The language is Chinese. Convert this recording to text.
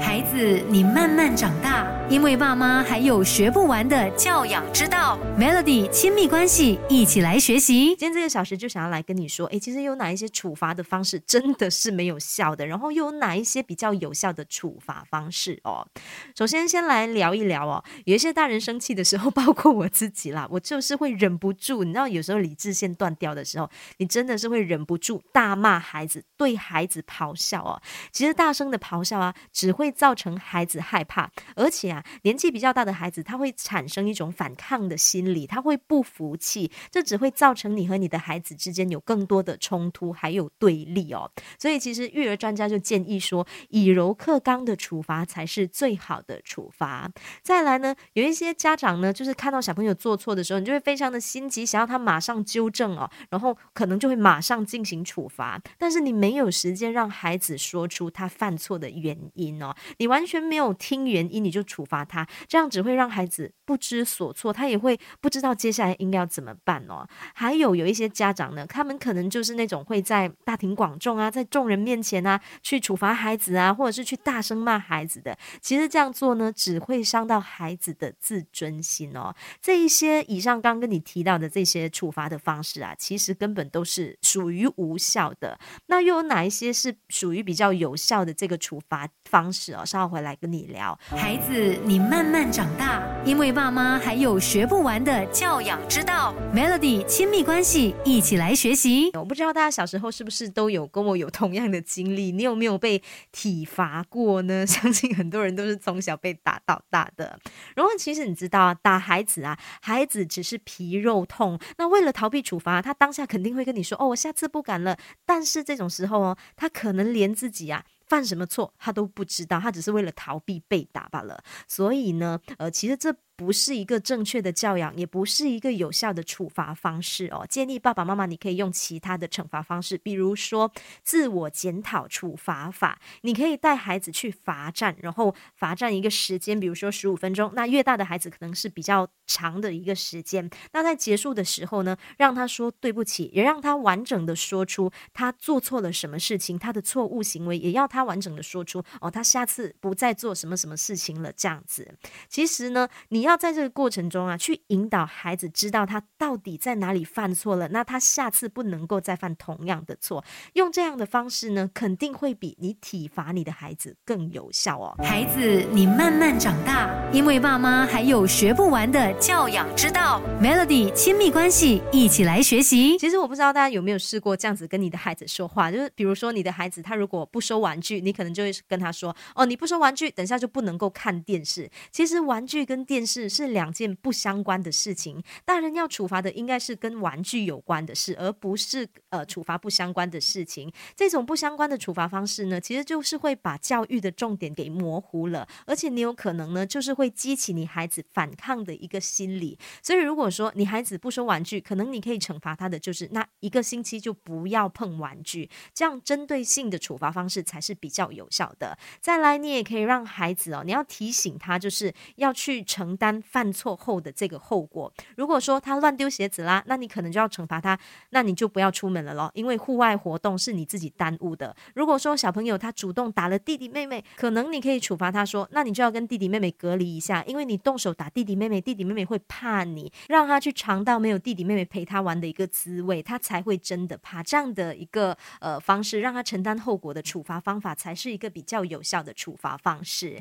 孩子，你慢慢长大，因为爸妈还有学不完的教养之道。Melody 亲密关系，一起来学习。今天这个小时就想要来跟你说，诶，其实有哪一些处罚的方式真的是没有效的，然后又有哪一些比较有效的处罚方式哦？首先，先来聊一聊哦，有一些大人生气的时候，包括我自己啦，我就是会忍不住，你知道，有时候理智线断掉的时候，你真的是会忍不住大骂孩子，对孩子咆哮哦。其实大声的咆哮啊，只会。会造成孩子害怕，而且啊，年纪比较大的孩子，他会产生一种反抗的心理，他会不服气，这只会造成你和你的孩子之间有更多的冲突，还有对立哦。所以，其实育儿专家就建议说，以柔克刚的处罚才是最好的处罚。再来呢，有一些家长呢，就是看到小朋友做错的时候，你就会非常的心急，想要他马上纠正哦，然后可能就会马上进行处罚，但是你没有时间让孩子说出他犯错的原因哦。你完全没有听原因，你就处罚他，这样只会让孩子不知所措，他也会不知道接下来应该要怎么办哦。还有有一些家长呢，他们可能就是那种会在大庭广众啊，在众人面前啊，去处罚孩子啊，或者是去大声骂孩子的。其实这样做呢，只会伤到孩子的自尊心哦。这一些以上刚跟你提到的这些处罚的方式啊，其实根本都是属于无效的。那又有哪一些是属于比较有效的这个处罚方式？哦，稍后回来跟你聊。孩子，你慢慢长大，因为爸妈还有学不完的教养之道。Melody 亲密关系，一起来学习。我不知道大家小时候是不是都有跟我有同样的经历？你有没有被体罚过呢？相信很多人都是从小被打到大的。然后，其实你知道啊，打孩子啊，孩子只是皮肉痛。那为了逃避处罚，他当下肯定会跟你说：“哦，我下次不敢了。”但是这种时候哦，他可能连自己啊。犯什么错，他都不知道，他只是为了逃避被打罢了。所以呢，呃，其实这。不是一个正确的教养，也不是一个有效的处罚方式哦。建议爸爸妈妈，你可以用其他的惩罚方式，比如说自我检讨处罚法。你可以带孩子去罚站，然后罚站一个时间，比如说十五分钟。那越大的孩子可能是比较长的一个时间。那在结束的时候呢，让他说对不起，也让他完整的说出他做错了什么事情，他的错误行为，也要他完整的说出哦，他下次不再做什么什么事情了。这样子，其实呢，你要。要在这个过程中啊，去引导孩子知道他到底在哪里犯错了，那他下次不能够再犯同样的错。用这样的方式呢，肯定会比你体罚你的孩子更有效哦。孩子，你慢慢长大，因为爸妈还有学不完的教养之道。Melody 亲密关系，一起来学习。其实我不知道大家有没有试过这样子跟你的孩子说话，就是比如说你的孩子他如果不收玩具，你可能就会跟他说：“哦，你不收玩具，等下就不能够看电视。”其实玩具跟电视。是是两件不相关的事情，大人要处罚的应该是跟玩具有关的事，而不是呃处罚不相关的事情。这种不相关的处罚方式呢，其实就是会把教育的重点给模糊了，而且你有可能呢，就是会激起你孩子反抗的一个心理。所以如果说你孩子不收玩具，可能你可以惩罚他的就是那一个星期就不要碰玩具，这样针对性的处罚方式才是比较有效的。再来，你也可以让孩子哦，你要提醒他，就是要去承担。犯错后的这个后果，如果说他乱丢鞋子啦，那你可能就要惩罚他，那你就不要出门了咯，因为户外活动是你自己耽误的。如果说小朋友他主动打了弟弟妹妹，可能你可以处罚他说，那你就要跟弟弟妹妹隔离一下，因为你动手打弟弟妹妹，弟弟妹妹会怕你，让他去尝到没有弟弟妹妹陪他玩的一个滋味，他才会真的怕。这样的一个呃方式，让他承担后果的处罚方法，才是一个比较有效的处罚方式。